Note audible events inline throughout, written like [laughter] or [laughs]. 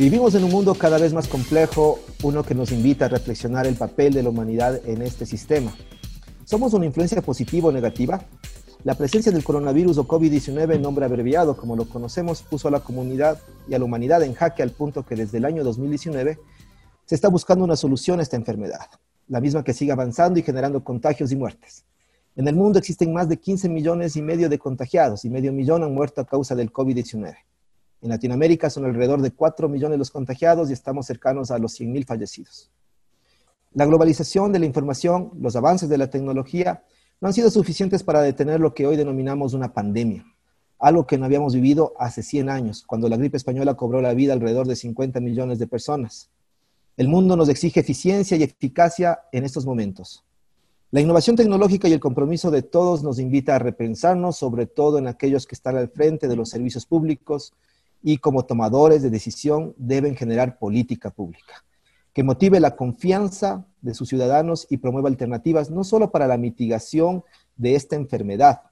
Vivimos en un mundo cada vez más complejo, uno que nos invita a reflexionar el papel de la humanidad en este sistema. ¿Somos una influencia positiva o negativa? La presencia del coronavirus o COVID-19, en nombre abreviado como lo conocemos, puso a la comunidad y a la humanidad en jaque al punto que desde el año 2019 se está buscando una solución a esta enfermedad, la misma que sigue avanzando y generando contagios y muertes. En el mundo existen más de 15 millones y medio de contagiados y medio millón han muerto a causa del COVID-19. En Latinoamérica son alrededor de 4 millones los contagiados y estamos cercanos a los 100.000 fallecidos. La globalización de la información, los avances de la tecnología no han sido suficientes para detener lo que hoy denominamos una pandemia, algo que no habíamos vivido hace 100 años, cuando la gripe española cobró la vida alrededor de 50 millones de personas. El mundo nos exige eficiencia y eficacia en estos momentos. La innovación tecnológica y el compromiso de todos nos invita a repensarnos, sobre todo en aquellos que están al frente de los servicios públicos, y como tomadores de decisión deben generar política pública que motive la confianza de sus ciudadanos y promueva alternativas no solo para la mitigación de esta enfermedad,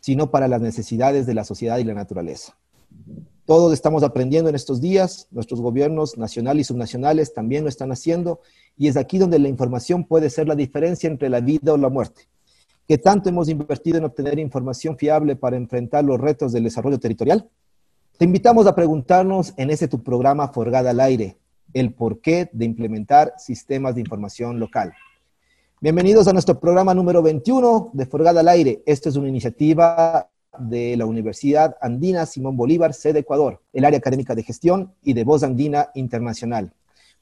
sino para las necesidades de la sociedad y la naturaleza. Todos estamos aprendiendo en estos días, nuestros gobiernos nacionales y subnacionales también lo están haciendo, y es aquí donde la información puede ser la diferencia entre la vida o la muerte. ¿Qué tanto hemos invertido en obtener información fiable para enfrentar los retos del desarrollo territorial? Te invitamos a preguntarnos en ese tu programa Forgada al Aire, el porqué de implementar sistemas de información local. Bienvenidos a nuestro programa número 21 de Forgada al Aire. Esta es una iniciativa de la Universidad Andina Simón Bolívar, sede Ecuador, el área académica de gestión y de Voz Andina Internacional.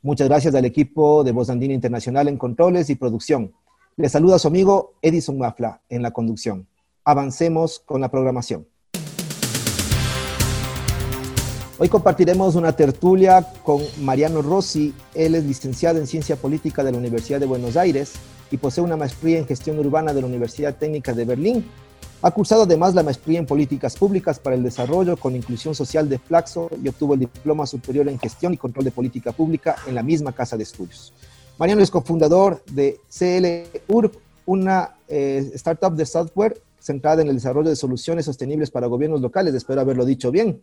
Muchas gracias al equipo de Voz Andina Internacional en controles y producción. Le saluda su amigo Edison Mafla en la conducción. Avancemos con la programación. Hoy compartiremos una tertulia con Mariano Rossi. Él es licenciado en Ciencia Política de la Universidad de Buenos Aires y posee una maestría en Gestión Urbana de la Universidad Técnica de Berlín. Ha cursado además la maestría en Políticas Públicas para el Desarrollo con Inclusión Social de Flaxo y obtuvo el diploma superior en Gestión y Control de Política Pública en la misma casa de estudios. Mariano es cofundador de CL una eh, startup de software centrada en el desarrollo de soluciones sostenibles para gobiernos locales. Espero haberlo dicho bien.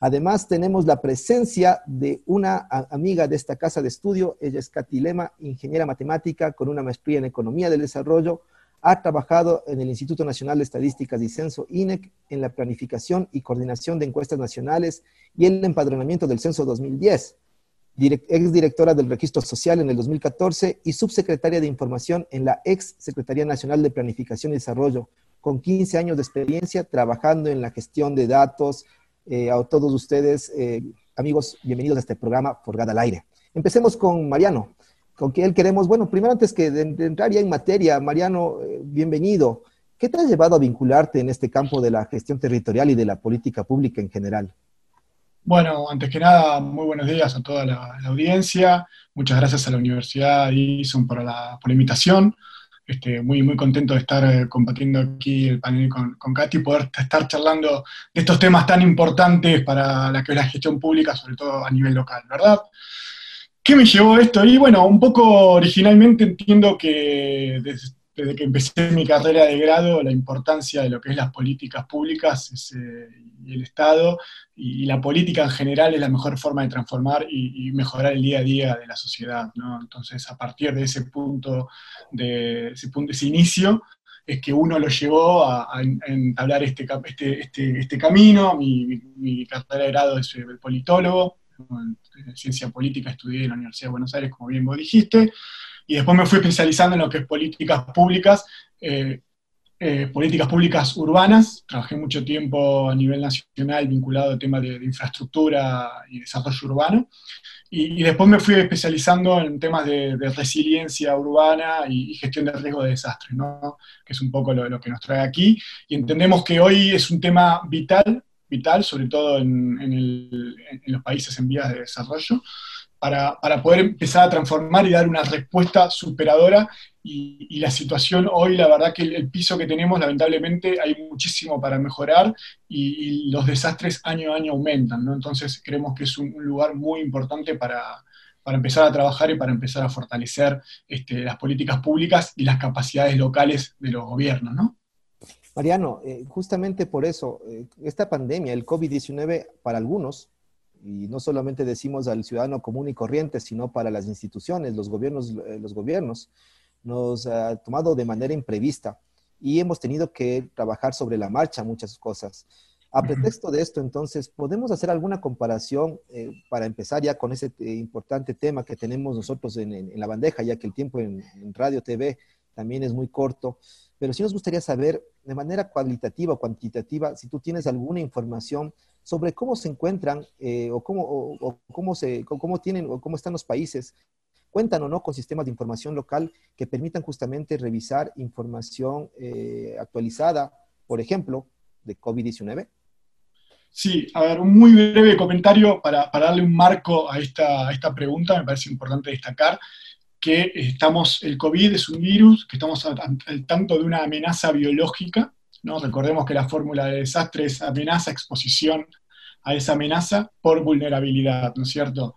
Además, tenemos la presencia de una amiga de esta casa de estudio. Ella es Katilema, ingeniera matemática con una maestría en Economía del Desarrollo. Ha trabajado en el Instituto Nacional de Estadísticas y Censo, INEC, en la planificación y coordinación de encuestas nacionales y el empadronamiento del Censo 2010. ex directora del Registro Social en el 2014 y subsecretaria de Información en la ex Secretaría Nacional de Planificación y Desarrollo, con 15 años de experiencia trabajando en la gestión de datos, eh, a todos ustedes, eh, amigos, bienvenidos a este programa Forgada al Aire. Empecemos con Mariano, con quien queremos, bueno, primero antes que de, entrar ya en materia, Mariano, eh, bienvenido. ¿Qué te ha llevado a vincularte en este campo de la gestión territorial y de la política pública en general? Bueno, antes que nada, muy buenos días a toda la, audiencia. Muchas gracias a la Universidad ISUM por la, por la invitación. Este, muy, muy contento de estar eh, compartiendo aquí el panel con, con Katy y poder estar charlando de estos temas tan importantes para la que es la gestión pública, sobre todo a nivel local, ¿verdad? ¿Qué me llevó esto? Y bueno, un poco originalmente entiendo que desde, que empecé mi carrera de grado, la importancia de lo que es las políticas públicas y el Estado y, la política en general es la mejor forma de transformar y, mejorar el día a día de la sociedad. ¿no? Entonces, a partir de ese punto, de ese, punto, ese inicio, es que uno lo llevó a, entablar este, este, este, este camino. Mi, mi, carrera de grado es el politólogo, en ciencia política estudié en la Universidad de Buenos Aires, como bien vos dijiste, y después me fui especializando en lo que es políticas públicas. Eh, eh, políticas públicas urbanas, trabajé mucho tiempo a nivel nacional vinculado al tema de, infraestructura y desarrollo urbano, y, después me fui especializando en temas de, resiliencia urbana y, gestión de riesgo de desastres, ¿no? que es un poco lo, que nos trae aquí, y entendemos que hoy es un tema vital, vital, sobre todo en, en los países en vías de desarrollo, para, para, poder empezar a transformar y dar una respuesta superadora. Y, la situación hoy, la verdad que el, piso que tenemos, lamentablemente, hay muchísimo para mejorar y, los desastres año a año aumentan. ¿no? Entonces creemos que es un, lugar muy importante para, para, empezar a trabajar y para empezar a fortalecer este, las políticas públicas y las capacidades locales de los gobiernos. ¿no? Mariano, eh, justamente por eso, eh, esta pandemia, el COVID-19, para algunos, y no solamente decimos al ciudadano común y corriente, sino para las instituciones, los gobiernos, eh, los gobiernos, nos ha tomado de manera imprevista y hemos tenido que trabajar sobre la marcha muchas cosas. A pretexto de esto, entonces, ¿podemos hacer alguna comparación eh, para empezar ya con ese eh, importante tema que tenemos nosotros en, la bandeja, ya que el tiempo en, en radio, TV también es muy corto? Pero sí nos gustaría saber de manera cualitativa o cuantitativa si tú tienes alguna información sobre cómo se encuentran eh, o, cómo, cómo, se, cómo tienen o cómo están los países, cuentan o no con sistemas de información local que permitan justamente revisar información eh, actualizada, por ejemplo, de COVID-19? Sí, a ver, un muy breve comentario para, para darle un marco a esta, a esta pregunta, me parece importante destacar que estamos, el COVID es un virus, que estamos al tanto de una amenaza biológica, ¿no? Recordemos que la fórmula de desastre es amenaza, exposición a esa amenaza por vulnerabilidad, ¿no es cierto?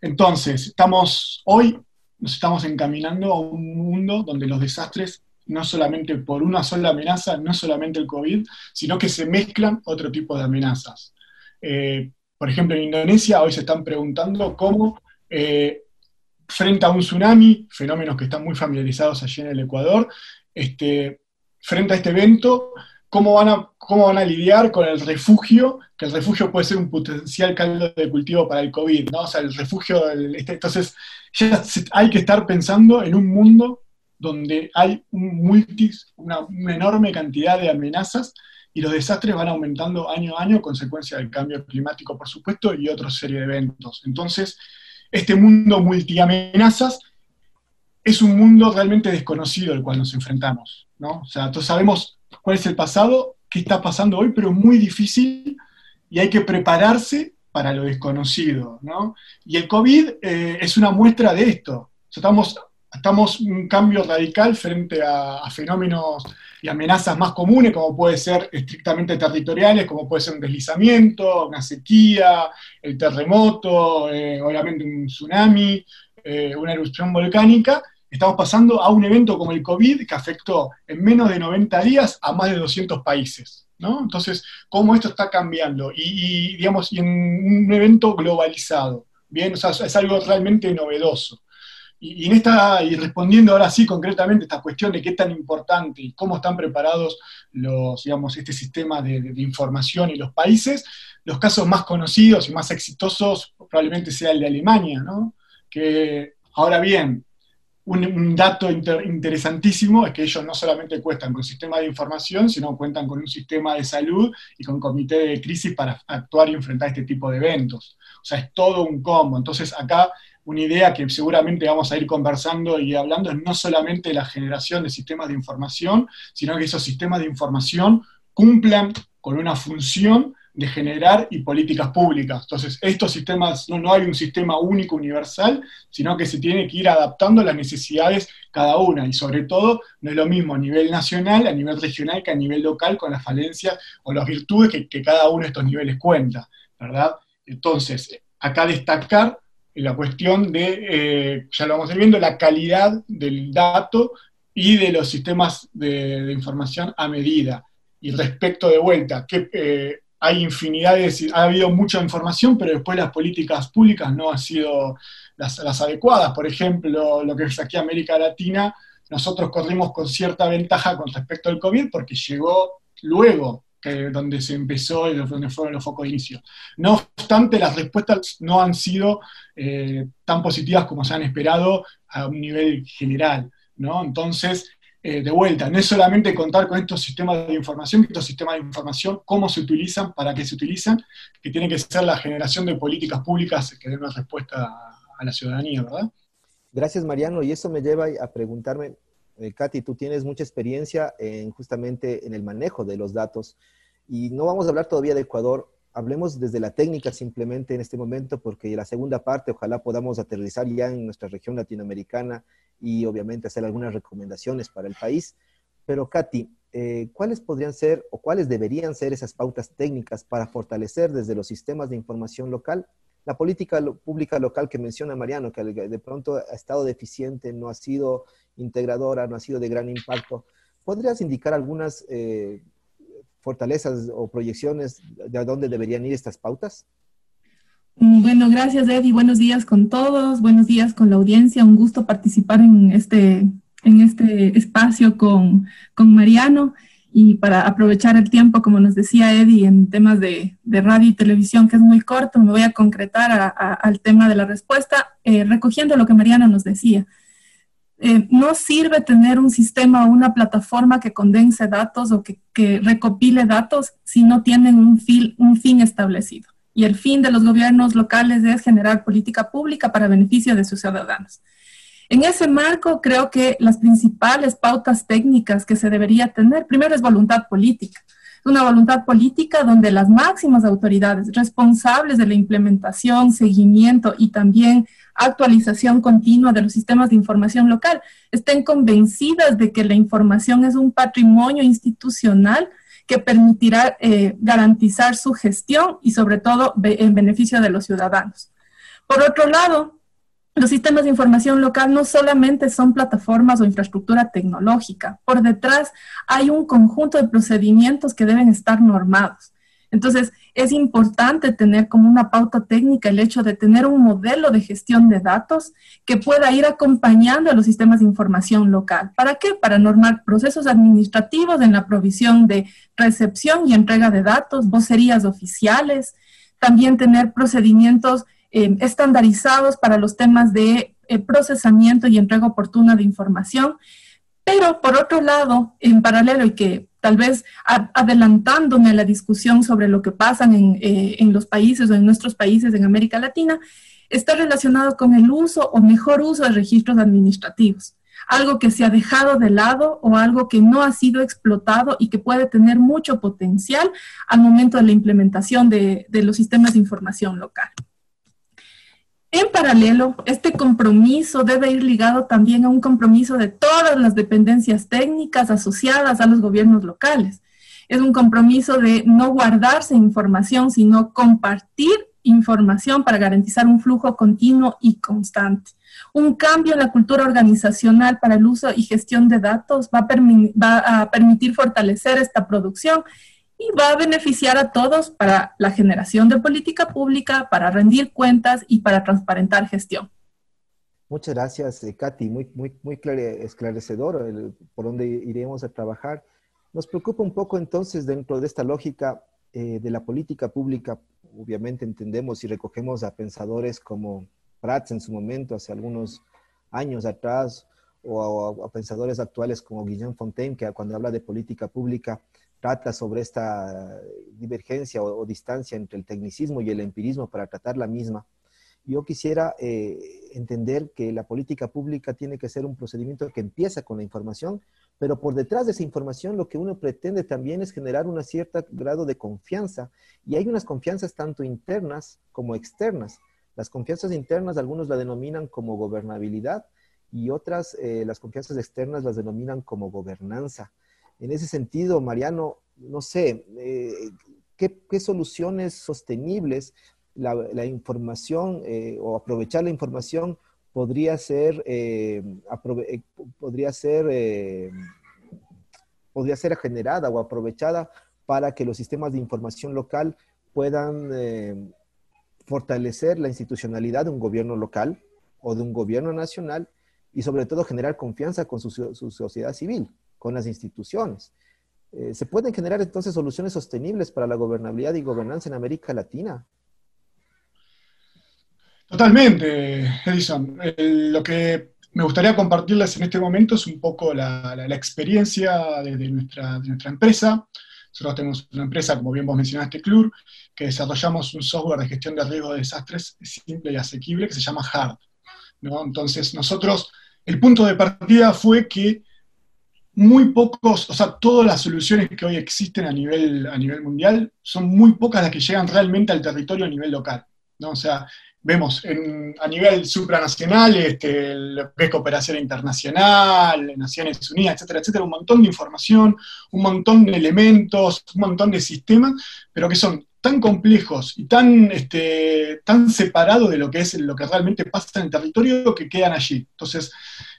Entonces, estamos hoy, nos estamos encaminando a un mundo donde los desastres, no solamente por una sola amenaza, no solamente el COVID, sino que se mezclan otro tipo de amenazas. Eh, por ejemplo, en Indonesia hoy se están preguntando cómo, eh, frente a un tsunami, fenómenos que están muy familiarizados allí en el Ecuador, este, frente a este evento, cómo van, a, cómo van a lidiar con el refugio, que el refugio puede ser un potencial caldo de cultivo para el COVID, ¿no? O sea, el refugio, este, entonces ya hay que estar pensando en un mundo donde hay un multis, una, enorme cantidad de amenazas y los desastres van aumentando año a año, consecuencia del cambio climático, por supuesto, y otra serie de eventos. Entonces, este mundo multiamenazas es un mundo realmente desconocido al cual nos enfrentamos. ¿no? O sea, todos sabemos cuál es el pasado, qué está pasando hoy, pero muy difícil y hay que prepararse para lo desconocido. ¿no? Y el COVID eh, es una muestra de esto. estamos, estamos un cambio radical frente a, fenómenos y amenazas más comunes, como puede ser estrictamente territoriales, como puede ser un deslizamiento, una sequía, el terremoto, eh, obviamente un tsunami, eh, una erupción volcánica, estamos pasando a un evento como el COVID que afectó en menos de 90 días a más de 200 países. ¿no? Entonces, ¿cómo esto está cambiando? Y, digamos, y en un evento globalizado, ¿bien? O sea, es algo realmente novedoso. Y, en esta, y respondiendo ahora sí concretamente esta cuestión de qué tan importante y cómo están preparados los, digamos, este sistema de, de información y los países, los casos más conocidos y más exitosos probablemente sea el de Alemania, ¿no? Que ahora bien, un, dato interesantísimo es que ellos no solamente cuentan con sistema de información, sino cuentan con un sistema de salud y con comité de crisis para actuar y enfrentar este tipo de eventos. O sea, es todo un combo. Entonces, acá una idea que seguramente vamos a ir conversando y hablando es no solamente la generación de sistemas de información, sino que esos sistemas de información cumplan con una función de generar y políticas públicas. Entonces, estos sistemas, no, no hay un sistema único, universal, sino que se tiene que ir adaptando a las necesidades cada una. Y sobre todo, no es lo mismo a nivel nacional, a nivel regional, que a nivel local, con las falencias o las virtudes que, cada uno de estos niveles cuenta, ¿verdad? Entonces, acá destacar la cuestión de, eh, ya lo vamos a viendo, la calidad del dato y de los sistemas de, información a medida. Y respecto de vuelta, que eh, hay infinidad de, ha habido mucha información, pero después las políticas públicas no han sido las, adecuadas. Por ejemplo, lo que es aquí América Latina, nosotros corrimos con cierta ventaja con respecto al COVID porque llegó luego que donde se empezó y donde fueron los focos de inicio. No obstante, las respuestas no han sido eh, tan positivas como se han esperado a un nivel general. ¿no? Entonces, eh, de vuelta, no es solamente contar con estos sistemas de información, estos sistemas de información, cómo se utilizan, para qué se utilizan, que tiene que ser la generación de políticas públicas que den una respuesta a la ciudadanía, ¿verdad? Gracias, Mariano. Y eso me lleva a preguntarme, eh, tú tienes mucha experiencia en justamente en el manejo de los datos. Y no vamos a hablar todavía de Ecuador, hablemos desde la técnica simplemente en este momento, porque la segunda parte ojalá podamos aterrizar ya en nuestra región latinoamericana y obviamente hacer algunas recomendaciones para el país. Pero Katy, eh, ¿cuáles podrían ser o cuáles deberían ser esas pautas técnicas para fortalecer desde los sistemas de información local la política pública local que menciona Mariano, que de pronto ha estado deficiente, no ha sido integradora, no ha sido de gran impacto, ¿podrías indicar algunas eh, fortalezas o proyecciones de dónde deberían ir estas pautas? Mm, bueno, gracias Eddie. Buenos días con todos. Buenos días con la audiencia. Un gusto participar en este, en este espacio con, con Mariano y para aprovechar el tiempo, como nos decía Eddie, en temas de, radio y televisión, que es muy corto, me voy a concretar al tema de la respuesta, eh, recogiendo lo que Mariana nos decía. Eh, no sirve tener un sistema o una plataforma que condense datos o que, recopile datos si no tienen un fin establecido. Y el fin de los gobiernos locales es generar política pública para beneficio de sus ciudadanos. En ese marco, creo que las principales pautas técnicas que se debería tener, primero es voluntad política. Una voluntad política donde las máximas autoridades responsables de la implementación, seguimiento y también actualización continua de los sistemas de información local estén convencidas de que la información es un patrimonio institucional que permitirá eh, garantizar su gestión y sobre todo en beneficio de los ciudadanos. Por otro lado, los sistemas de información local no solamente son plataformas o infraestructura tecnológica, por detrás hay un conjunto de procedimientos que deben estar normados. Entonces, es importante tener como una pauta técnica el hecho de tener un modelo de gestión de datos que pueda ir acompañando a los sistemas de información local. ¿Para qué? Para normar procesos administrativos en la provisión de recepción y entrega de datos, vocerías oficiales, también tener procedimientos eh, estandarizados para los temas de eh, procesamiento y entrega oportuna de información. Pero por otro lado, en paralelo y que tal vez adelantándome a la discusión sobre lo que pasa en, eh, en los países o en nuestros países en América Latina, está relacionado con el uso o mejor uso de registros administrativos algo que se ha dejado de lado o algo que no ha sido explotado y que puede tener mucho potencial al momento de la implementación de los sistemas de información local. En paralelo, este compromiso debe ir ligado también a un compromiso de todas las dependencias técnicas asociadas a los gobiernos locales. Es un compromiso de no guardarse información, sino compartir información para garantizar un flujo continuo y constante. Un cambio en la cultura organizacional para el uso y gestión de datos va a, permitir fortalecer esta producción y va a beneficiar a todos para la generación de política pública, para rendir cuentas y para transparentar gestión. Muchas gracias, eh, Katy. Muy, muy, muy esclarecedor por dónde iremos a trabajar. Nos preocupa un poco entonces dentro de esta lógica eh, de la política pública. Obviamente entendemos y recogemos a pensadores como Prats en su momento, hace algunos años atrás, o a, pensadores actuales como Guillaume Fontaine, que cuando habla de política pública trata sobre esta divergencia o, distancia entre el tecnicismo y el empirismo para tratar la misma. Yo quisiera eh, entender que la política pública tiene que ser un procedimiento que empieza con la información, pero por detrás de esa información lo que uno pretende también es generar un cierto grado de confianza. Y hay unas confianzas tanto internas como externas. Las confianzas internas algunos la denominan como gobernabilidad y otras, eh, las confianzas externas las denominan como gobernanza. En ese sentido, Mariano, no sé, eh, ¿qué, soluciones sostenibles la, información eh, o aprovechar la información podría ser, eh, podría ser, podría ser generada o aprovechada para que los sistemas de información local puedan fortalecer la institucionalidad de un gobierno local o de un gobierno nacional y sobre todo generar confianza con su sociedad civil? Con las instituciones. Eh, ¿Se pueden generar entonces soluciones sostenibles para la gobernabilidad y gobernanza en América Latina? Totalmente, Edison. lo que me gustaría compartirles en este momento es un poco la, experiencia de, nuestra, de, nuestra, empresa. Nosotros tenemos una empresa, como bien vos mencionaste, CLUR, que desarrollamos un software de gestión de riesgo de desastres simple y asequible que se llama HARD. ¿no? Entonces, nosotros, el punto de partida fue que muy pocos, o sea, todas las soluciones que hoy existen a nivel, a nivel mundial son muy pocas las que llegan realmente al territorio a nivel local. ¿no? O sea, vemos a nivel supranacional este, lo cooperación internacional, Naciones Unidas, etcétera, etcétera, un montón de información, un montón de elementos, un montón de sistemas, pero que son tan complejos y tan, este, tan separados de lo que es lo que realmente pasa en el territorio que quedan allí. Entonces,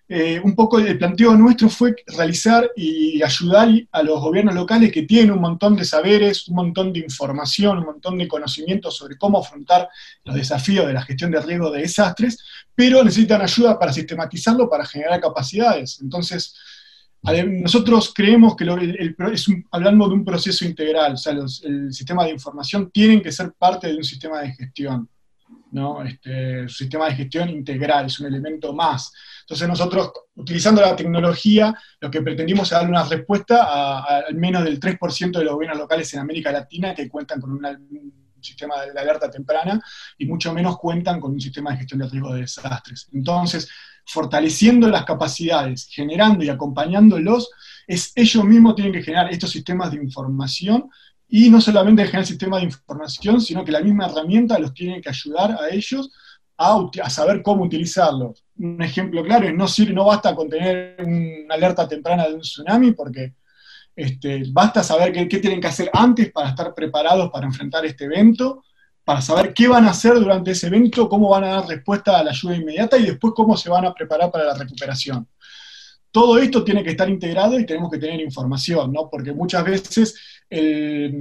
eh, un poco el planteo nuestro fue realizar y ayudar a los gobiernos locales que tienen un montón de saberes, un montón de información, un montón de conocimientos sobre cómo afrontar los desafíos de la gestión de riesgo de desastres, pero necesitan ayuda para sistematizarlo, para generar capacidades. Entonces, nosotros creemos que es hablando de un proceso integral, o sea, el sistema de información tienen que ser parte de un sistema de gestión. ¿no? Este, sistema de gestión integral, es un elemento más. Entonces nosotros, utilizando la tecnología, lo que pretendimos es darle una respuesta al menos del 3% de los gobiernos locales en América Latina que cuentan con un sistema de alerta temprana y mucho menos cuentan con un sistema de gestión de riesgo de desastres. Entonces, fortaleciendo las capacidades, generando y acompañándolos, es ellos mismos tienen que generar estos sistemas de información y no solamente generar sistemas de información, sino que la misma herramienta los tiene que ayudar a ellos a, saber cómo utilizarlos. Un ejemplo claro no, no basta con tener una alerta temprana de un tsunami, porque este, basta saber qué, tienen que hacer antes para estar preparados para enfrentar este evento, para saber qué van a hacer durante ese evento, cómo van a dar respuesta a la ayuda inmediata y después cómo se van a preparar para la recuperación todo esto tiene que estar integrado y tenemos que tener información, ¿no? Porque muchas veces, eh,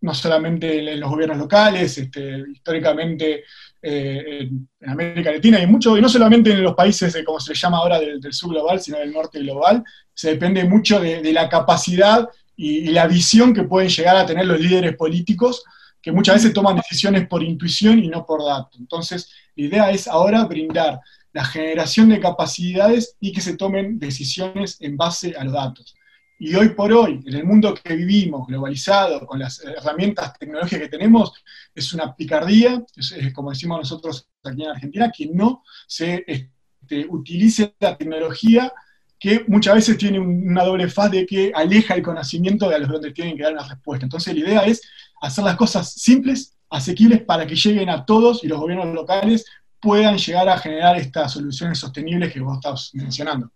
no solamente en los gobiernos locales, este, históricamente eh, en América Latina y mucho, y no solamente en los países, como se le llama ahora, del, sur global, sino del norte global, se depende mucho de, la capacidad y, la visión que pueden llegar a tener los líderes políticos, que muchas veces toman decisiones por intuición y no por datos. Entonces, la idea es ahora brindar la generación de capacidades y que se tomen decisiones en base a los datos. Y hoy por hoy, en el mundo que vivimos, globalizado, con las herramientas tecnológicas que tenemos, es una picardía, es, como decimos nosotros aquí en Argentina, que no se este, utilice la tecnología que muchas veces tiene una doble faz de que aleja el conocimiento de a los donde tienen que dar una respuesta. Entonces la idea es hacer las cosas simples, asequibles para que lleguen a todos y los gobiernos locales puedan llegar a generar estas soluciones sostenibles que vos estás mencionando.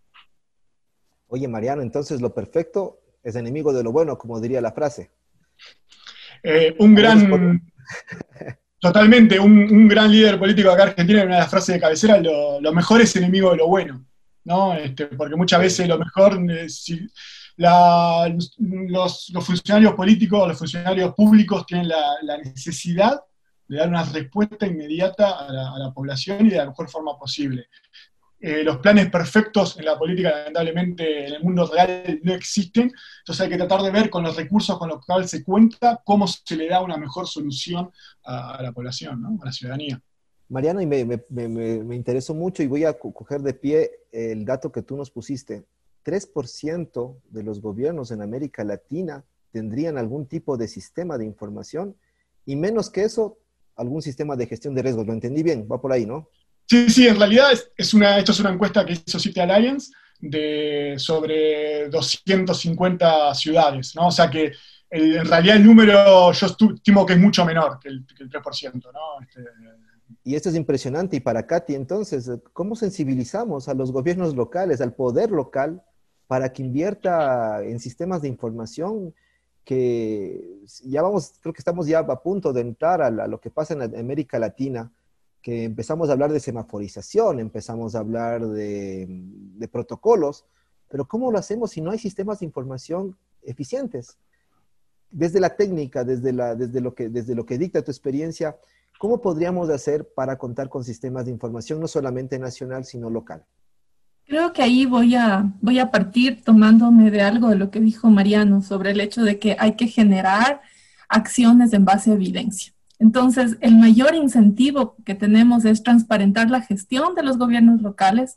Oye, Mariano, entonces lo perfecto es enemigo de lo bueno, como diría la frase. Eh, un gran, totalmente, un, gran líder político acá en Argentina, una de las frases de cabecera, lo, mejor es enemigo de lo bueno, ¿no? Este, porque muchas veces lo mejor, eh, los, funcionarios políticos, los funcionarios públicos tienen la necesidad de dar una respuesta inmediata a la, población y de la mejor forma posible. Eh, los planes perfectos en la política, lamentablemente, en el mundo real no existen, entonces hay que tratar de ver con los recursos con los cuales se cuenta cómo se le da una mejor solución a, la población, a la ciudadanía. Mariano, y me, me, interesó mucho y voy a coger de pie el dato que tú nos pusiste. 3% de los gobiernos en América Latina tendrían algún tipo de sistema de información y menos que eso, algún sistema de gestión de riesgos. ¿Lo entendí bien? Va por ahí, ¿no? Sí, sí, en realidad es, una, esto es una encuesta que hizo City Alliance de, sobre 250 ciudades, ¿no? O sea que en realidad el número yo estimo que es mucho menor que el, 3%, ¿no? Este, y esto es impresionante. Y para Katy, entonces, ¿cómo sensibilizamos a los gobiernos locales, al poder local, para que invierta en sistemas de información que ya vamos, creo que estamos ya a punto de entrar a, lo que pasa en América Latina, que empezamos a hablar de semaforización, empezamos a hablar de, protocolos, pero ¿cómo lo hacemos si no hay sistemas de información eficientes? Desde la técnica, desde, la, desde, lo, que, desde lo que dicta tu experiencia, ¿cómo podríamos hacer para contar con sistemas de información no solamente nacional, sino local? Creo que ahí voy a, voy a partir tomándome de algo de lo que dijo Mariano sobre el hecho de que hay que generar acciones en base a evidencia. Entonces, el mayor incentivo que tenemos es transparentar la gestión de los gobiernos locales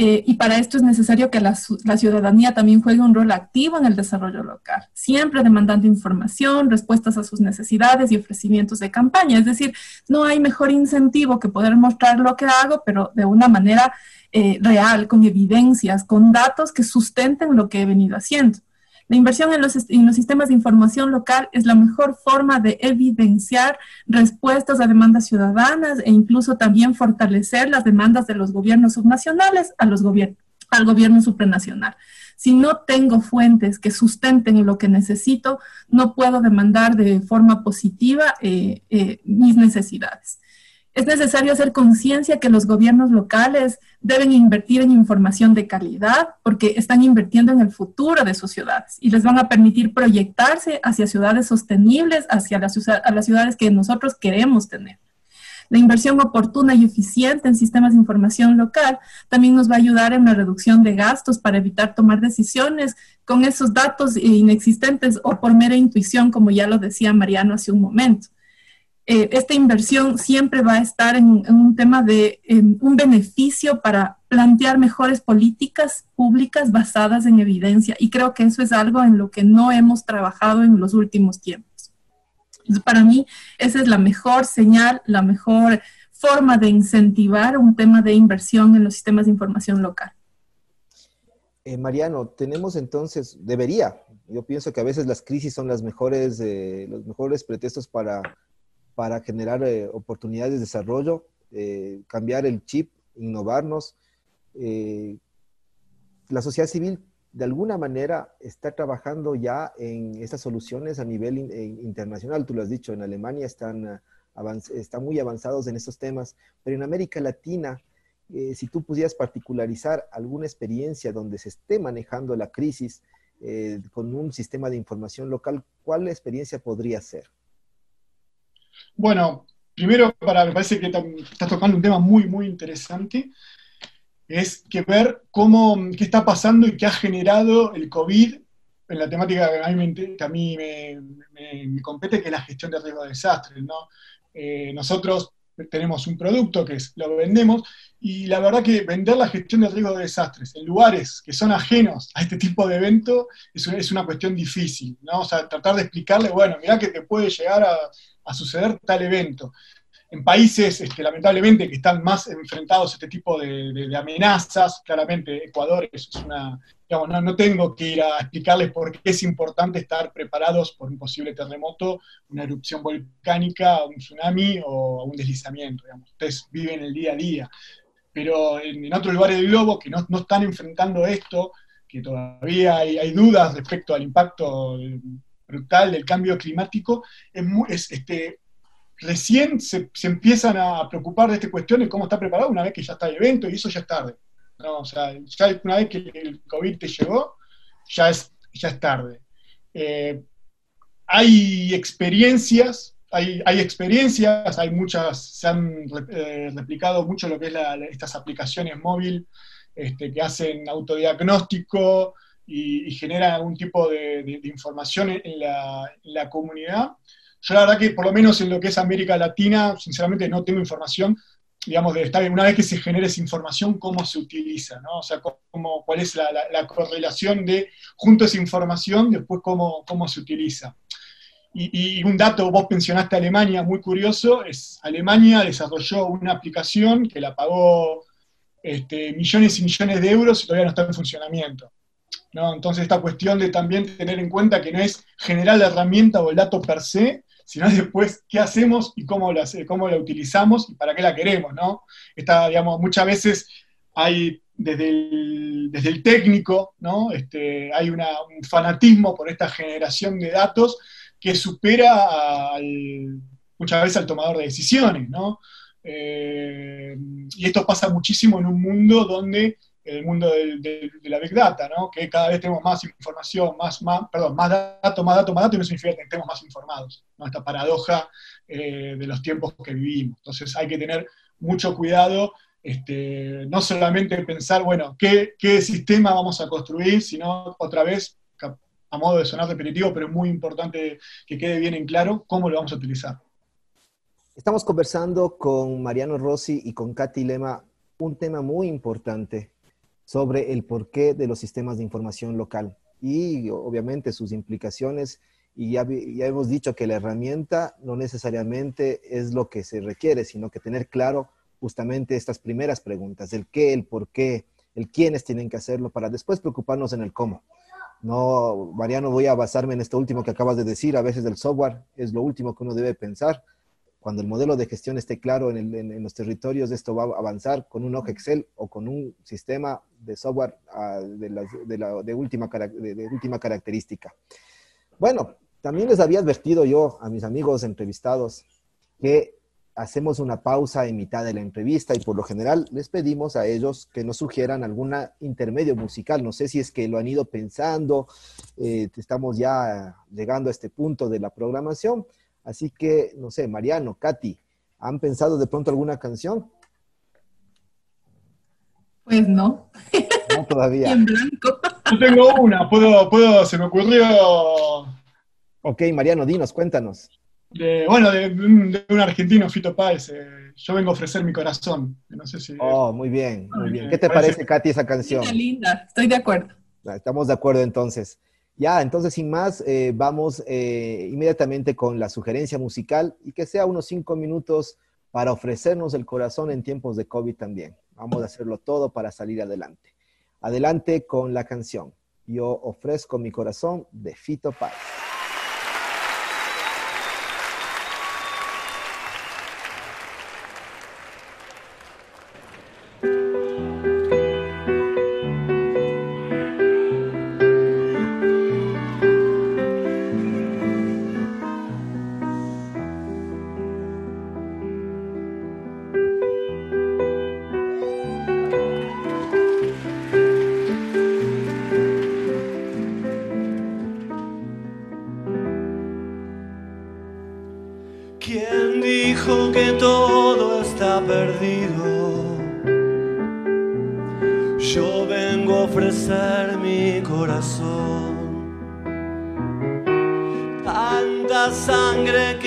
eh, y para esto es necesario que la, ciudadanía también juegue un rol activo en el desarrollo local, siempre demandando información, respuestas a sus necesidades y ofrecimientos de campaña. Es decir, no hay mejor incentivo que poder mostrar lo que hago, pero de una manera eh, real, con evidencias, con datos que sustenten lo que he venido haciendo. La inversión en los, sistemas de información local es la mejor forma de evidenciar respuestas a demandas ciudadanas e incluso también fortalecer las demandas de los gobiernos subnacionales a los al gobierno supranacional. Si no tengo fuentes que sustenten lo que necesito, no puedo demandar de forma positiva eh, eh, mis necesidades. Es necesario hacer conciencia que los gobiernos locales deben invertir en información de calidad porque están invirtiendo en el futuro de sus ciudades y les van a permitir proyectarse hacia ciudades sostenibles, hacia las, las ciudades que nosotros queremos tener. La inversión oportuna y eficiente en sistemas de información local también nos va a ayudar en la reducción de gastos para evitar tomar decisiones con esos datos inexistentes o por mera intuición, como ya lo decía Mariano hace un momento. Eh, esta inversión siempre va a estar en, un tema de un beneficio para plantear mejores políticas públicas basadas en evidencia. Y creo que eso es algo en lo que no hemos trabajado en los últimos tiempos. para mí, esa es la mejor señal, la mejor forma de incentivar un tema de inversión en los sistemas de información local. Eh, Mariano, tenemos entonces, debería, yo pienso que a veces las crisis son las mejores, eh, los mejores pretextos para para generar eh, oportunidades de desarrollo, eh, cambiar el chip, innovarnos. Eh, la sociedad civil de alguna manera está trabajando ya en estas soluciones a nivel internacional. Tú lo has dicho, en Alemania están, están muy avanzados en estos temas, pero en América Latina, si tú pudieras particularizar alguna experiencia donde se esté manejando la crisis con un sistema de información local, ¿cuál experiencia podría ser? Bueno, primero, para, me parece que estás tocando un tema muy, muy interesante, es que ver cómo, qué está pasando y qué ha generado el COVID en la temática que a mí me, me, compete, que es la gestión de riesgo de desastres. ¿no? Eh, nosotros tenemos un producto que es, lo vendemos, y la verdad que vender la gestión de riesgo de desastres en lugares que son ajenos a este tipo de evento es una, es una cuestión difícil, ¿no? O sea, tratar de explicarle, bueno, mira que te puede llegar a, a suceder tal evento. En países, este, lamentablemente, que están más enfrentados a este tipo de, amenazas, claramente Ecuador es una, digamos, no, tengo que ir a explicarles por qué es importante estar preparados por un posible terremoto, una erupción volcánica, un tsunami o un deslizamiento, digamos. Ustedes viven el día a día. Pero en, otros lugares del globo que no, están enfrentando esto, que todavía hay, dudas respecto al impacto brutal del cambio climático, es, este, recién se, empiezan a preocupar de esta cuestión de cómo está preparado una vez que ya está el evento y eso ya es tarde. O sea, ya una vez que el COVID te llegó, ya es, ya es tarde. Eh, hay experiencias, hay, hay, experiencias, hay muchas, se han eh, replicado mucho lo que es estas aplicaciones móviles este, que hacen autodiagnóstico, y, genera algún tipo de, información en la, comunidad. Yo la verdad que por lo menos en lo que es América Latina, sinceramente no tengo información, digamos, de estar una vez que se genera esa información, cómo se utiliza, ¿no? O sea, cómo, cuál es la, correlación de, junto a esa información, después cómo, cómo se utiliza. Y, un dato, vos mencionaste Alemania, muy curioso, es Alemania desarrolló una aplicación que la pagó este, millones y millones de euros y todavía no está en funcionamiento. Entonces esta cuestión de también tener en cuenta que no es generar la herramienta o el dato per se, sino después qué hacemos y cómo la, cómo la utilizamos y para qué la queremos, ¿no? digamos, muchas veces hay desde el, desde el técnico, ¿no? Este, hay un fanatismo por esta generación de datos que supera muchas veces al tomador de decisiones, ¿no? Eh, y esto pasa muchísimo en un mundo donde el mundo de, la Big Data, ¿no? que cada vez tenemos más información, más, más, perdón, más datos, más datos, más datos, y no significa que estemos más informados, ¿no? esta paradoja eh, de los tiempos que vivimos. Entonces hay que tener mucho cuidado, este, no solamente pensar, bueno, ¿qué, ¿qué, sistema vamos a construir, sino otra vez, a modo de sonar repetitivo, pero muy importante que quede bien en claro cómo lo vamos a utilizar. Estamos conversando con Mariano Rossi y con Katy Lema un tema muy importante sobre el porqué de los sistemas de información local y obviamente sus implicaciones. Y ya, ya hemos dicho que la herramienta no necesariamente es lo que se requiere, sino que tener claro justamente estas primeras preguntas, el qué, el por qué, el quiénes tienen que hacerlo, para después preocuparnos en el cómo. No, Mariano, voy a basarme en esto último que acabas de decir, a veces el software es lo último que uno debe pensar, cuando el modelo de gestión esté claro en, los territorios, esto va a avanzar con un hoja Excel o con un sistema de software ah, de, última, de, última característica. Bueno, también les había advertido yo a mis amigos entrevistados que hacemos una pausa en mitad de la entrevista y por lo general les pedimos a ellos que nos sugieran algún intermedio musical. No sé si es que lo han ido pensando, eh, estamos ya llegando a este punto de la programación, Así que, no sé, Mariano, Katy, ¿han pensado de pronto alguna canción? Pues no. No todavía. [laughs] en blanco. Yo tengo una, puedo, puedo, se me ocurrió. Ok, Mariano, dinos, cuéntanos. bueno, de, un argentino, Fito Páez, eh, yo vengo a ofrecer mi corazón. No sé si. Oh, muy bien, muy bien. ¿Qué te parece, Katy, esa canción? Linda, linda, estoy de acuerdo. Estamos de acuerdo entonces. Ya, entonces sin más, eh, vamos eh, inmediatamente con la sugerencia musical y que sea unos cinco minutos para ofrecernos el corazón en tiempos de COVID también. Vamos a hacerlo todo para salir adelante. Adelante con la canción. Yo ofrezco mi corazón de Fito Paz.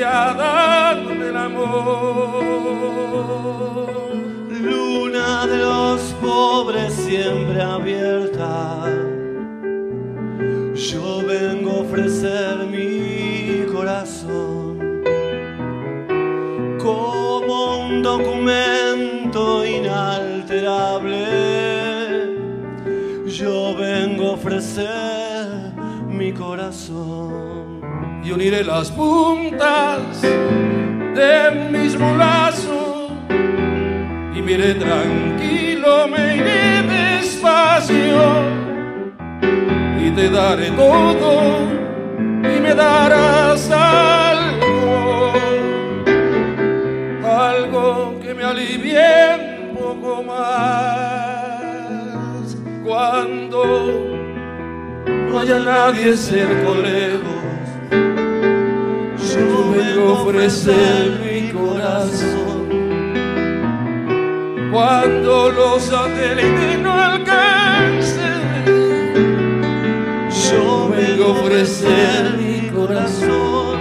cuchillada del amor. Luna de los pobres siempre abierta, yo vengo a ofrecer mi corazón documento inalterable. Yo vengo a ofrecer mi corazón. Y uniré las puntas de mis lazos y miré tranquilo, me iré despacio y te daré todo y me darás algo algo que me alivie un poco más. Cuando no haya nadie cerca lejos, yo vengo a ofrecer mi corazón. Cuando los satélites no alcancen, yo vengo a ofrecer mi corazón.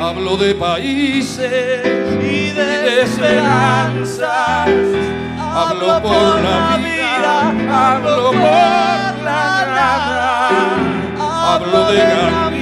Hablo de países y de esperanzas. Hablo por la vida, hablo por la nada. Hablo de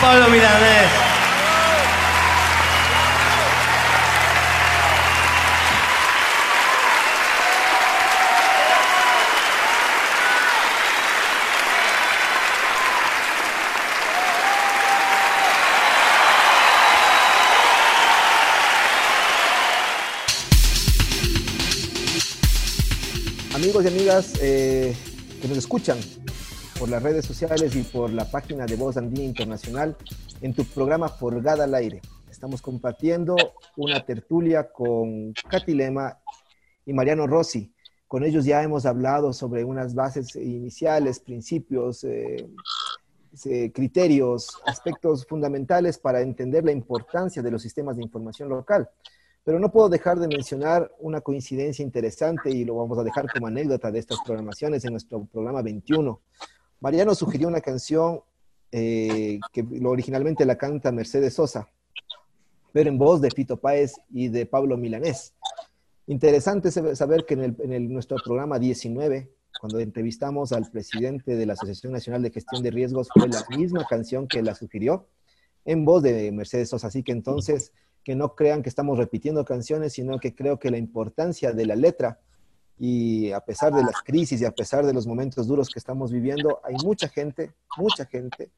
Pablo Milanés. Amigos y amigas eh, que nos escuchan por las redes sociales y por la página de Voz Andina Internacional en tu programa Forgada al Aire. Estamos compartiendo una tertulia con Katy Lema y Mariano Rossi. Con ellos ya hemos hablado sobre unas bases iniciales, principios, eh, eh, criterios, aspectos fundamentales para entender la importancia de los sistemas de información local. Pero no puedo dejar de mencionar una coincidencia interesante y lo vamos a dejar como anécdota de estas programaciones en nuestro programa 21. Mariano sugirió una canción eh, que originalmente la canta Mercedes Sosa, pero en voz de Fito Páez y de Pablo Milanés. Interesante saber que en, nuestro programa 19, cuando entrevistamos al presidente de la Asociación Nacional de Gestión de Riesgos, fue la misma canción que la sugirió en voz de Mercedes Sosa. Así que entonces que no crean que estamos repitiendo canciones, sino que creo que la importancia de la letra y a pesar de las crisis y a pesar de los momentos duros que estamos viviendo, hay mucha gente, mucha gente,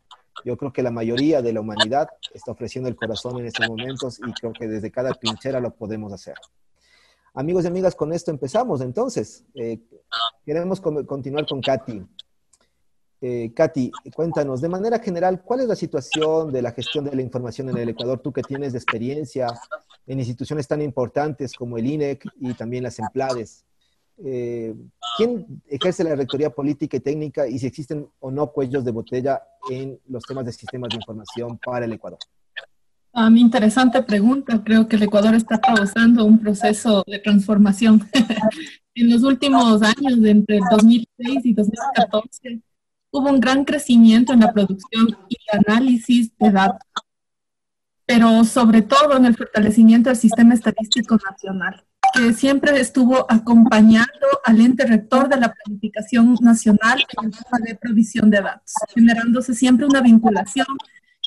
yo creo que la mayoría de la humanidad está ofreciendo el corazón en estos momentos y creo que desde cada pinchera lo podemos hacer. Amigos y amigas, con esto empezamos. Entonces, eh, queremos continuar con Katy. Eh, Katy, cuéntanos, de manera general, ¿cuál es la situación de la gestión de la información en el Ecuador? Tú que tienes experiencia en instituciones tan importantes como el INEC y también las EMPLADES. Eh, ¿Quién ejerce la rectoría política y técnica y si existen o no cuellos de botella en los temas de sistemas de información para el Ecuador? A mi interesante pregunta. Creo que el Ecuador está atravesando un proceso de transformación. [laughs] en los últimos años, entre 2006 y 2014, hubo un gran crecimiento en la producción y análisis de datos, pero sobre todo en el fortalecimiento del sistema estadístico nacional, que siempre estuvo acompañando al ente rector de la planificación nacional en el tema de provisión de datos, generándose siempre una vinculación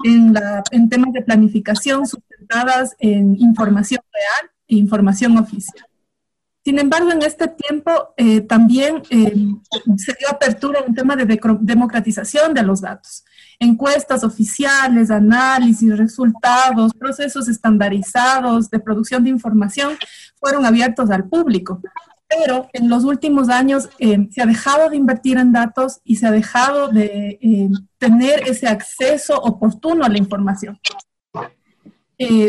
en, la, en temas de planificación sustentadas en información real e información oficial. Sin embargo, en este tiempo eh, también eh, se dio apertura a un tema de democratización de los datos. Encuestas oficiales, análisis, resultados, procesos estandarizados de producción de información fueron abiertos al público. Pero en los últimos años eh, se ha dejado de invertir en datos y se ha dejado de tener ese acceso oportuno a la información,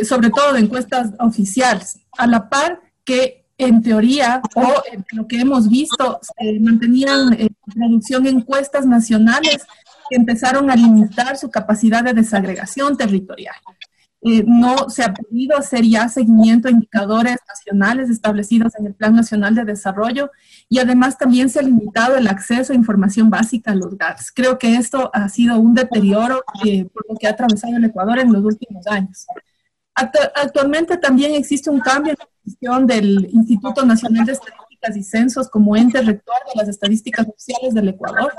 sobre todo de encuestas oficiales, a la par que en teoría, o lo que hemos visto, se mantenían en producción encuestas nacionales que empezaron a limitar su capacidad de desagregación territorial. Eh, no se ha podido hacer ya seguimiento a indicadores nacionales establecidos en el Plan Nacional de Desarrollo y además también se ha limitado el acceso a información básica a los GATS. Creo que esto ha sido un deterioro eh, por lo que ha atravesado el Ecuador en los últimos años. Actualmente también existe un cambio en la gestión del Instituto Nacional de Estadísticas y Censos como ente rector de las estadísticas oficiales del Ecuador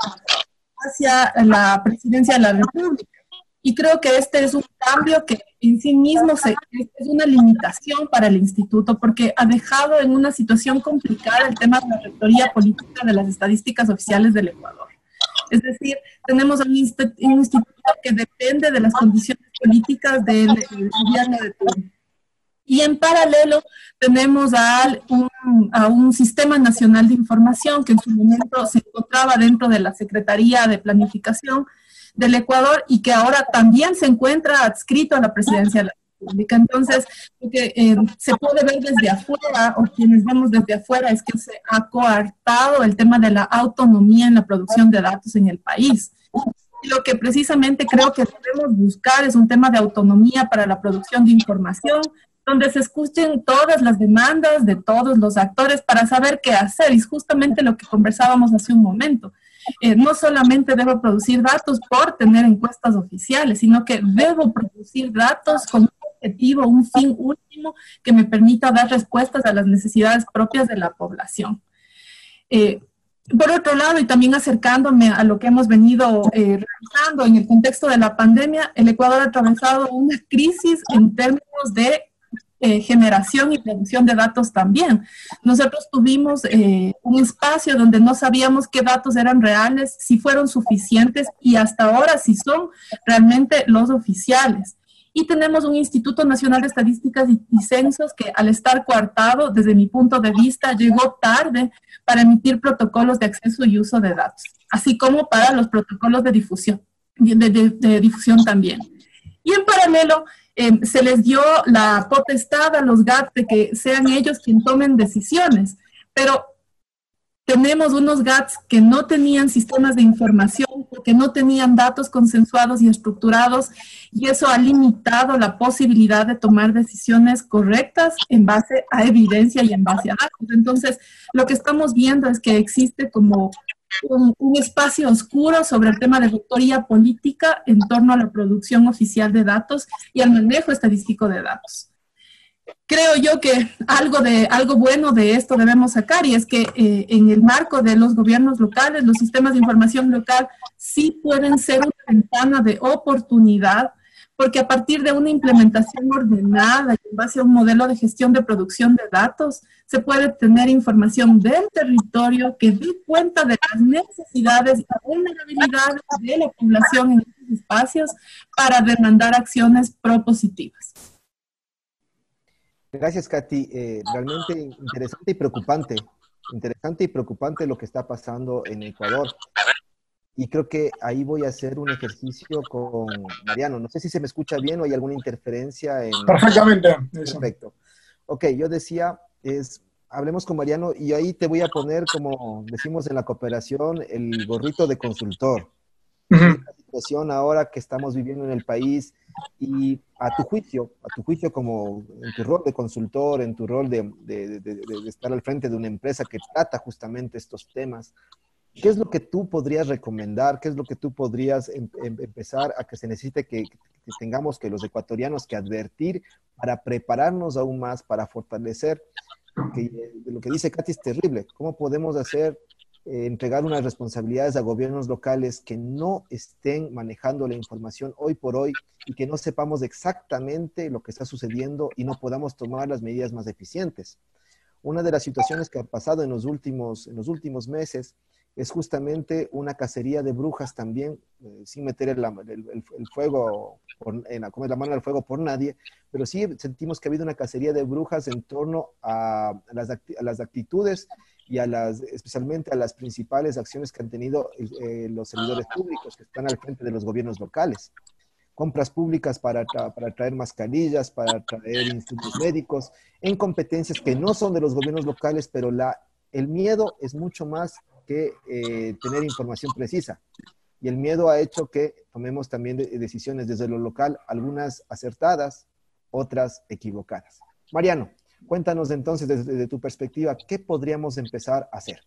hacia la presidencia de la República. Y creo que este es un cambio que en sí mismo es una limitación para el instituto porque ha dejado en una situación complicada el tema de la rectoría política de las estadísticas oficiales del Ecuador. Es decir, tenemos un instituto que depende de las condiciones políticas del, gobierno de turno. Y en paralelo tenemos a un, a un, sistema nacional de información que en su momento se encontraba dentro de la Secretaría de Planificación del Ecuador y que ahora también se encuentra adscrito a la presidencia de la República. Entonces, lo que eh, se puede ver desde afuera o quienes vemos desde afuera es que se ha coartado el tema de la autonomía en la producción de datos en el país lo que precisamente creo que debemos buscar es un tema de autonomía para la producción de información, donde se escuchen todas las demandas de todos los actores para saber qué hacer. Y es justamente lo que conversábamos hace un momento. Eh, no solamente debo producir datos por tener encuestas oficiales, sino que debo producir datos con un objetivo, un fin último que me permita dar respuestas a las necesidades propias de la población. Eh, por otro lado, y también acercándome a lo que hemos venido eh, realizando en el contexto de la pandemia, el Ecuador ha atravesado una crisis en términos de eh, generación y producción de datos también. Nosotros tuvimos eh, un espacio donde no sabíamos qué datos eran reales, si fueron suficientes y hasta ahora si son realmente los oficiales. Y tenemos un Instituto Nacional de Estadísticas y, Censos que al estar coartado, desde mi punto de vista, llegó tarde para emitir protocolos de acceso y uso de datos, así como para los protocolos de difusión, de, difusión también. Y en paralelo, eh, se les dio la potestad a los GAT de que sean ellos quienes tomen decisiones, pero tenemos unos GATS que no tenían sistemas de información, que no tenían datos consensuados y estructurados, y eso ha limitado la posibilidad de tomar decisiones correctas en base a evidencia y en base a datos. Entonces, lo que estamos viendo es que existe como un, espacio oscuro sobre el tema de rectoría política en torno a la producción oficial de datos y al manejo estadístico de datos. Creo yo que algo, de, algo bueno de esto debemos sacar y es que eh, en el marco de los gobiernos locales, los sistemas de información local sí pueden ser una ventana de oportunidad porque a partir de una implementación ordenada y en base a un modelo de gestión de producción de datos, se puede tener información del territorio que dé cuenta de las necesidades y vulnerabilidades de la población en estos espacios para demandar acciones propositivas. Gracias, Katy. Eh, realmente interesante y preocupante. Interesante y preocupante lo que está pasando en Ecuador. Y creo que ahí voy a hacer un ejercicio con Mariano. No sé si se me escucha bien o hay alguna interferencia en... Perfectamente. Perfecto. Ok, yo decía, es, hablemos con Mariano y ahí te voy a poner, como decimos en la cooperación, el gorrito de consultor. La situación ahora que estamos viviendo en el país, y a tu juicio, a tu juicio como en tu rol de consultor, en tu rol de, de, de, estar al frente de una empresa que trata justamente estos temas, ¿qué es lo que tú podrías recomendar? ¿Qué es lo que tú podrías em, em, empezar a que se necesite que, que, tengamos que los ecuatorianos que advertir para prepararnos aún más, para fortalecer? Que, lo que dice Katy es terrible. ¿Cómo podemos hacer eh, entregar unas responsabilidades a gobiernos locales que no estén manejando la información hoy por hoy y que no sepamos exactamente lo que está sucediendo y no podamos tomar las medidas más eficientes. Una de las situaciones que ha pasado en los últimos, en los últimos meses es justamente una cacería de brujas también, eh, sin meter el, fuego, en la, la mano al fuego por nadie, pero sí sentimos que ha habido una cacería de brujas en torno a las, a las actitudes y a las, especialmente a las principales acciones que han tenido eh, los servidores públicos que están al frente de los gobiernos locales. Compras públicas para, para traer mascarillas, para traer insumos médicos, en competencias que no son de los gobiernos locales, pero la, el miedo es mucho más que eh, tener información precisa. Y el miedo ha hecho que tomemos también decisiones desde lo local, algunas acertadas, otras equivocadas. Mariano. Cuéntanos entonces desde, tu perspectiva, ¿qué podríamos empezar a hacer?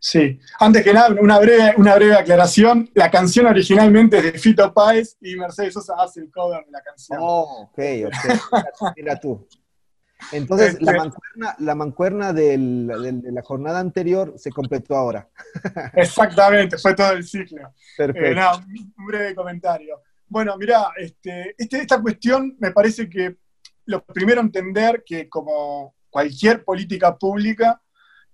Sí, antes que nada, una breve, una breve aclaración. La canción originalmente es de Fito Páez y Mercedes Sosa hace el cover de la canción. Oh, ok, ok. Mira tú. Entonces, la mancuerna, la mancuerna de la jornada anterior se completó ahora. [laughs] Exactamente, fue todo el ciclo. Perfecto. Eh, un breve comentario. Bueno, mira, este, este, esta cuestión me parece que lo primero entender que como cualquier política pública,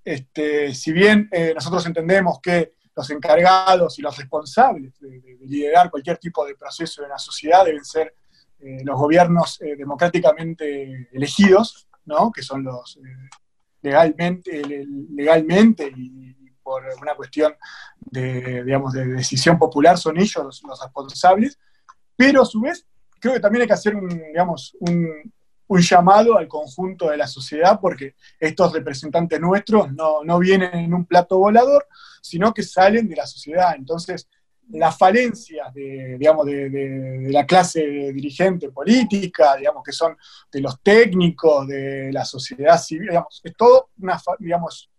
este, si bien eh, nosotros entendemos que los encargados y los responsables de, liderar cualquier tipo de proceso en la sociedad deben ser eh, los gobiernos eh, democráticamente elegidos, ¿no? que son los legalmente, legalmente y, por una cuestión de, digamos, de decisión popular son ellos los, responsables, pero a su vez creo que también hay que hacer un, digamos, un llamado al conjunto de la sociedad, porque estos representantes nuestros no, no vienen en un plato volador, sino que salen de la sociedad. Entonces, las falencias de, digamos, de, la clase dirigente política, digamos, que son de los técnicos, de la sociedad civil, digamos, es todo una, digamos,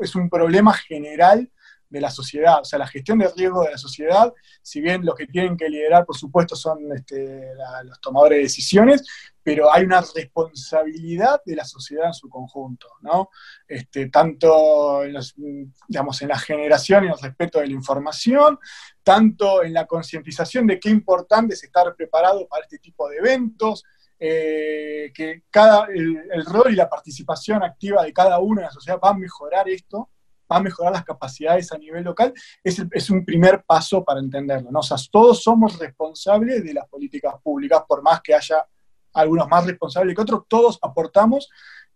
es un problema general de la sociedad, o sea, la gestión de riesgo de la sociedad, si bien los que tienen que liderar, por supuesto, son este, los tomadores de decisiones, pero hay una responsabilidad de la sociedad en su conjunto, ¿no? Este, tanto en, digamos, en la generación y el respeto de la información, tanto en la concientización de qué importante es estar preparado para este tipo de eventos, eh, que cada, el, rol y la participación activa de cada uno en la sociedad va a mejorar esto, a mejorar las capacidades a nivel local, es, es un primer paso para entenderlo. ¿no? O sea, todos somos responsables de las políticas públicas, por más que haya algunos más responsables que otros, todos aportamos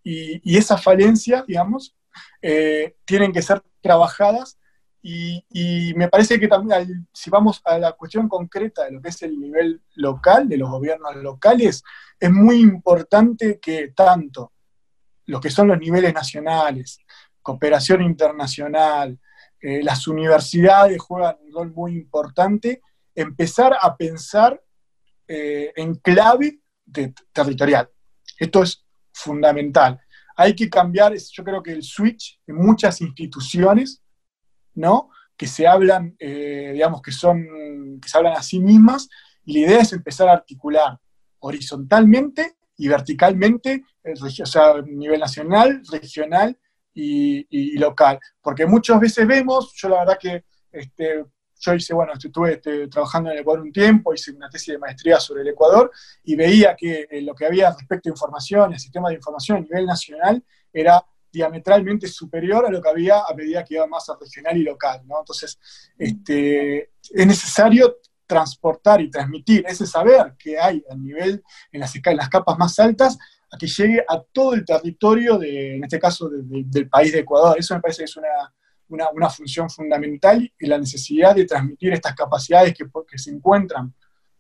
y, esas falencias, digamos, eh, tienen que ser trabajadas y, me parece que también, si vamos a la cuestión concreta de lo que es el nivel local, de los gobiernos locales, es muy importante que tanto lo que son los niveles nacionales, cooperación internacional, eh, las universidades juegan un rol muy importante, empezar a pensar eh, en clave territorial. Esto es fundamental. Hay que cambiar, yo creo que el switch en muchas instituciones, ¿no? Que se hablan, eh, digamos, que son, que se hablan a sí mismas, y la idea es empezar a articular horizontalmente y verticalmente, o sea, a nivel nacional, regional y, local. Porque muchas veces vemos, yo la verdad que este, yo hice, bueno, estuve este, trabajando en el Ecuador un tiempo, hice una tesis de maestría sobre el Ecuador y veía que eh, lo que había respecto a información, el sistema de información a nivel nacional, era diametralmente superior a lo que había a medida que iba más a regional y local, ¿no? Entonces, este, es necesario transportar y transmitir ese saber que hay a nivel, en las, en las capas más altas, a que llegue a todo el territorio, de, en este caso del país de Ecuador. Eso me parece que es una, una, función fundamental y la necesidad de transmitir estas capacidades que, se encuentran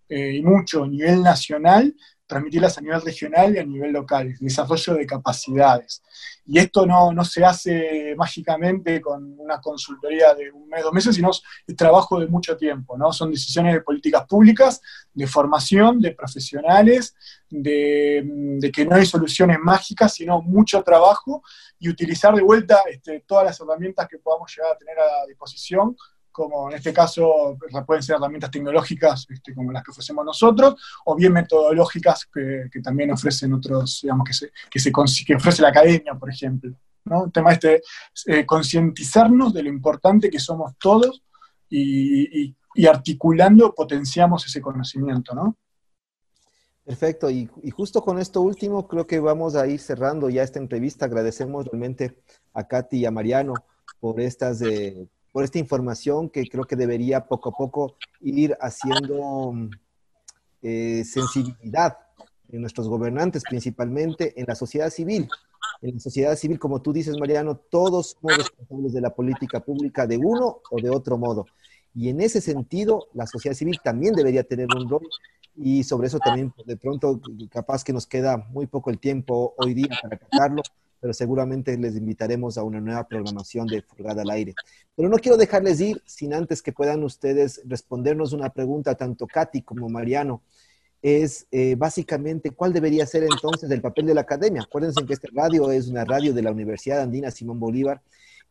eh, y mucho a nivel nacional transmitirlas a nivel regional y a nivel local, desarrollo de capacidades. Y esto no, no, se hace mágicamente con una consultoría de un mes, dos meses, sino es trabajo de mucho tiempo, ¿no? Son decisiones de políticas públicas, de formación, de profesionales, de, que no hay soluciones mágicas, sino mucho trabajo y utilizar de vuelta este, todas las herramientas que podamos llegar a tener a disposición como en este caso pueden ser herramientas tecnológicas este, como las que ofrecemos nosotros, o bien metodológicas que, también ofrecen otros, digamos, que, se, que, se, ofrece la academia, por ejemplo. ¿no? El tema este, eh, concientizarnos de lo importante que somos todos y, articulando potenciamos ese conocimiento, ¿no? Perfecto, y, y, justo con esto último creo que vamos a ir cerrando ya esta entrevista. Agradecemos realmente a Katy y a Mariano por estas eh, por esta información que creo que debería poco a poco ir haciendo eh, sensibilidad en nuestros gobernantes, principalmente en la sociedad civil. En la sociedad civil, como tú dices, Mariano, todos somos responsables de la política pública de uno o de otro modo. Y en ese sentido, la sociedad civil también debería tener un rol y sobre eso también de pronto capaz que nos queda muy poco el tiempo hoy día para tratarlo, pero seguramente les invitaremos a una nueva programación de Fulgada al Aire. Pero no quiero dejarles ir sin antes que puedan ustedes respondernos una pregunta, tanto Katy como Mariano. Es eh, básicamente cuál debería ser entonces el papel de la academia. Acuérdense que este radio es una radio de la Universidad Andina Simón Bolívar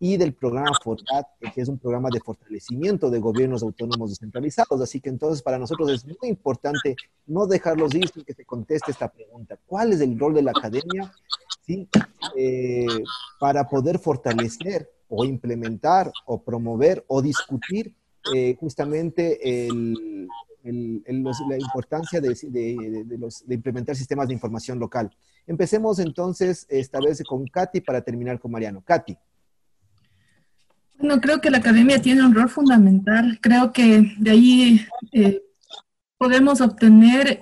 y del programa FORTAT, que es un programa de fortalecimiento de gobiernos autónomos descentralizados. Así que entonces para nosotros es muy importante no dejarlos ir sin que se conteste esta pregunta. ¿Cuál es el rol de la academia ¿sí? Eh, para poder fortalecer o implementar o promover o discutir eh, justamente la importancia de, de, implementar sistemas de información local. Empecemos entonces esta vez con Katy para terminar con Mariano. Katy. Bueno, creo que la academia tiene un rol fundamental. Creo que de ahí eh, podemos obtener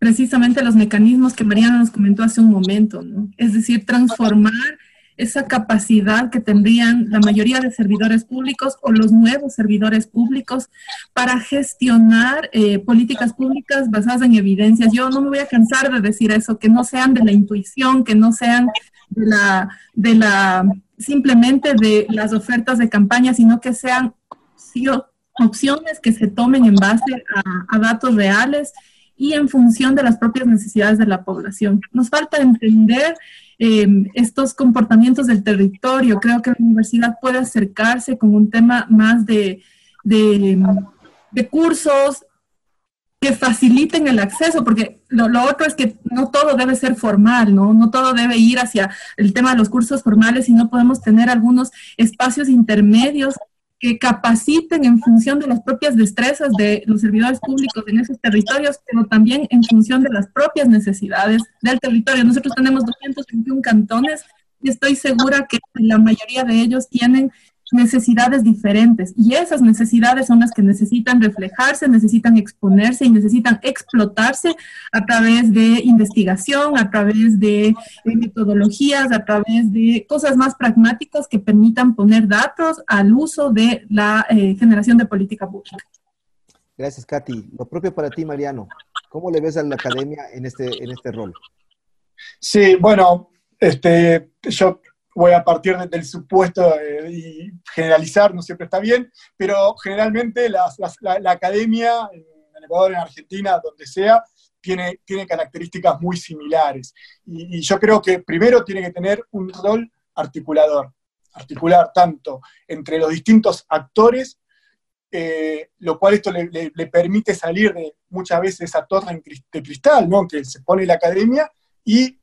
precisamente los mecanismos que Mariana nos comentó hace un momento, ¿no? Es decir, transformar esa capacidad que tendrían la mayoría de servidores públicos o los nuevos servidores públicos para gestionar eh, políticas públicas basadas en evidencias. Yo no me voy a cansar de decir eso, que no sean de la intuición, que no sean de la, de la simplemente de las ofertas de campaña, sino que sean opciones que se tomen en base a, datos reales y en función de las propias necesidades de la población. Nos falta entender em, estos comportamientos del territorio. Creo que la universidad puede acercarse con un tema más de, de, de cursos, que faciliten el acceso, porque lo, otro es que no todo debe ser formal, ¿no? No todo debe ir hacia el tema de los cursos formales, y no podemos tener algunos espacios intermedios que capaciten en función de las propias destrezas de los servidores públicos en esos territorios, pero también en función de las propias necesidades del territorio. Nosotros tenemos 221 cantones y estoy segura que la mayoría de ellos tienen necesidades diferentes y esas necesidades son las que necesitan reflejarse, necesitan exponerse y necesitan explotarse a través de investigación, a través de, metodologías, a través de cosas más pragmáticas que permitan poner datos al uso de la eh, generación de política pública. Gracias, Katy. Lo propio para ti, Mariano. ¿Cómo le ves a la academia en este, en este rol? Sí, bueno, este, yo voy a partir del supuesto eh, y generalizar, no siempre está bien, pero generalmente la, academia en, Ecuador, en Argentina, donde sea, tiene, tiene características muy similares. Y, yo creo que primero tiene que tener un rol articulador, articular tanto entre los distintos actores, eh, lo cual esto le, permite salir de muchas veces esa torre de cristal, ¿no? que se pone la academia, y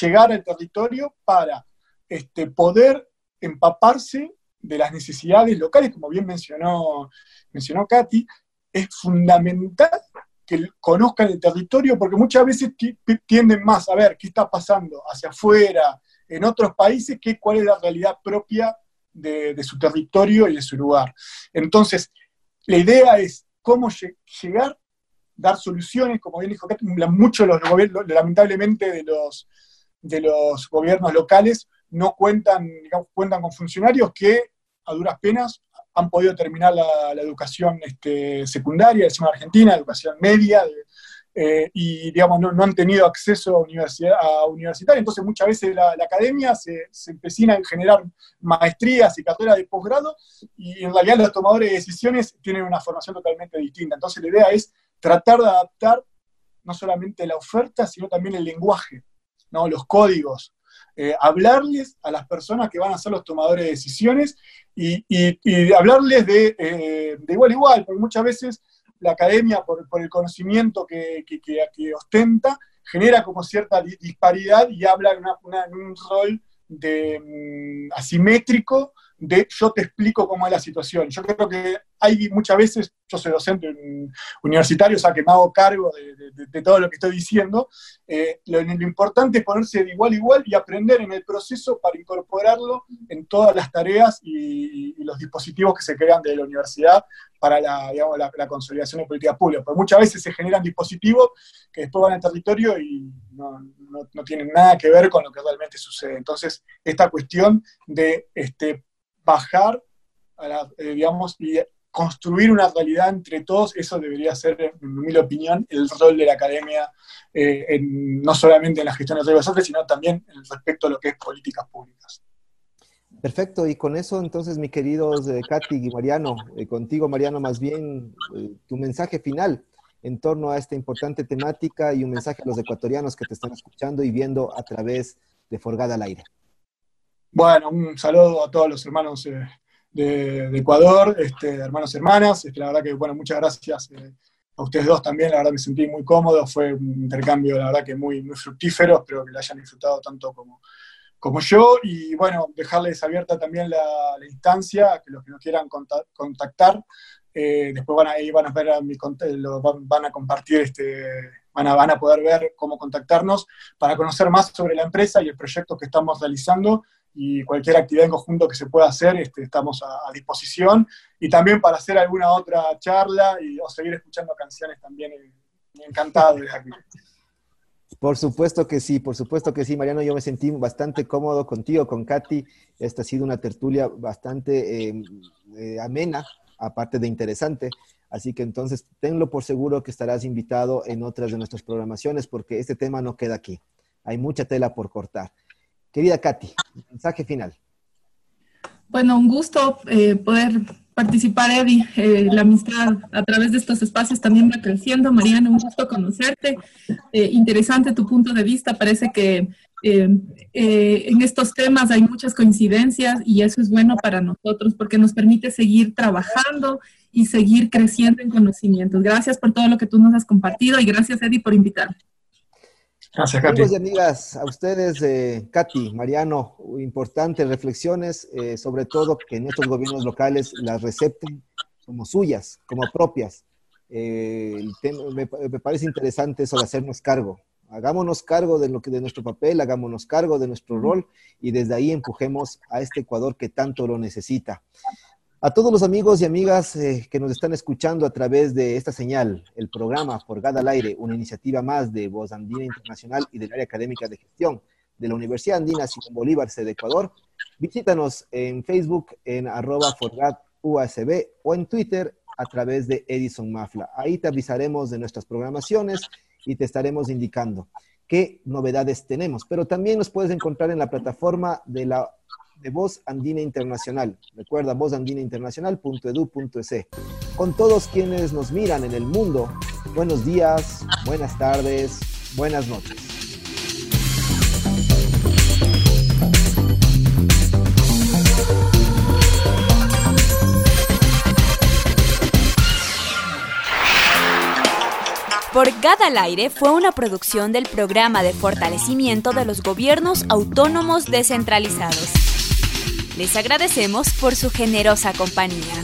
llegar al territorio para este, poder empaparse de las necesidades locales, como bien mencionó, mencionó Katy, es fundamental que conozcan el territorio, porque muchas veces tienden más a ver qué está pasando hacia afuera, en otros países, que cuál es la realidad propia de, su territorio y de su lugar. Entonces, la idea es cómo llegar, dar soluciones, como bien dijo Katy, muchos de los lamentablemente, de los, de los gobiernos locales no cuentan, digamos, cuentan con funcionarios que a duras penas han podido terminar la, educación este, secundaria, decimos Argentina, educación media, eh, y digamos, no, han tenido acceso a, universidad, a. Entonces muchas veces la, academia se, se, empecina en generar maestrías y carreras de posgrado, y en realidad los tomadores de decisiones tienen una formación totalmente distinta. Entonces la idea es tratar de adaptar no solamente la oferta, sino también el lenguaje, ¿no? los códigos, eh, hablarles a las personas que van a ser los tomadores de decisiones y, hablarles eh, de, igual a igual, porque muchas veces la academia, por, el conocimiento que, ostenta, genera como cierta disparidad y habla en, un rol de, mm, asimétrico de yo te explico cómo es la situación. Yo creo que hay muchas veces, yo soy docente universitario, o sea que me hago cargo de, todo lo que estoy diciendo, eh, lo, importante es ponerse de igual a igual y aprender en el proceso para incorporarlo en todas las tareas y, los dispositivos que se crean de la universidad para la, digamos, la, consolidación de políticas públicas. Porque muchas veces se generan dispositivos que después van al territorio y no, no tienen nada que ver con lo que realmente sucede. Entonces, esta cuestión de este, bajar, eh, digamos, y construir una realidad entre todos, eso debería ser, en mi opinión, el rol de la academia, eh, no solamente en la gestión de riesgos sociales, sino también en respecto a lo que es políticas públicas. Perfecto, y con eso entonces, mi queridos eh, Katy y Mariano, contigo Mariano, más bien tu mensaje final en torno a esta importante temática y un mensaje a los ecuatorianos que te están escuchando y viendo a través de Forgada al Aire. Bueno, un saludo a todos los hermanos eh, de, Ecuador, este, hermanos y hermanas. Este, la verdad que, bueno, muchas gracias eh, a ustedes dos también. La verdad me sentí muy cómodo. Fue un intercambio, la verdad que muy, fructífero. Espero que lo hayan disfrutado tanto como, como yo. Y bueno, dejarles abierta también la, instancia, que los que nos quieran contactar, eh, después van a, ahí van a ver a mi, lo, van a compartir este van a, poder ver cómo contactarnos para conocer más sobre la empresa y el proyecto que estamos realizando y cualquier actividad en conjunto que se pueda hacer, este, estamos a, disposición. Y también para hacer alguna otra charla y, o seguir escuchando canciones también, eh, encantado. Por supuesto que sí, por supuesto que sí, Mariano. Yo me sentí bastante cómodo contigo, con Katy. Esta ha sido una tertulia bastante eh, eh, amena, aparte de interesante. Así que entonces tenlo por seguro que estarás invitado en otras de nuestras programaciones porque este tema no queda aquí. Hay mucha tela por cortar. Querida Katy, mensaje final. Bueno, un gusto eh, poder participar, Eddie. Eh, la amistad a través de estos espacios también va creciendo. Mariana, un gusto conocerte. Eh, interesante tu punto de vista. Parece que en estos temas hay muchas coincidencias y eso es bueno para nosotros porque nos permite seguir trabajando y seguir creciendo en conocimientos. Gracias por todo lo que tú nos has compartido y gracias, Eddie, por invitarme. Gracias, Katy. Amigos y amigas, a ustedes, eh, Katy, Mariano, importantes reflexiones, eh, sobre todo que nuestros gobiernos locales las recepten como suyas, como propias. me, me, parece interesante eso de hacernos cargo. Hagámonos cargo de, lo que, de nuestro papel, hagámonos cargo de nuestro rol y desde ahí empujemos a este Ecuador que tanto lo necesita. A todos los amigos y amigas eh, que nos están escuchando a través de esta señal, el programa Forgada al Aire, una iniciativa más de Voz Andina Internacional y del área académica de gestión de la Universidad Andina Simón Bolívar, sede Ecuador, visítanos en Facebook en arroba o en Twitter a través de Edison Mafla. Ahí te avisaremos de nuestras programaciones y te estaremos indicando qué novedades tenemos. Pero también nos puedes encontrar en la plataforma de la de Voz Andina Internacional. Recuerda vozandinainternacional.edu.es. Con todos quienes nos miran en el mundo, buenos días, buenas tardes, buenas noches. Por al Aire fue una producción del Programa de Fortalecimiento de los Gobiernos Autónomos Descentralizados. Les agradecemos por su generosa compañía.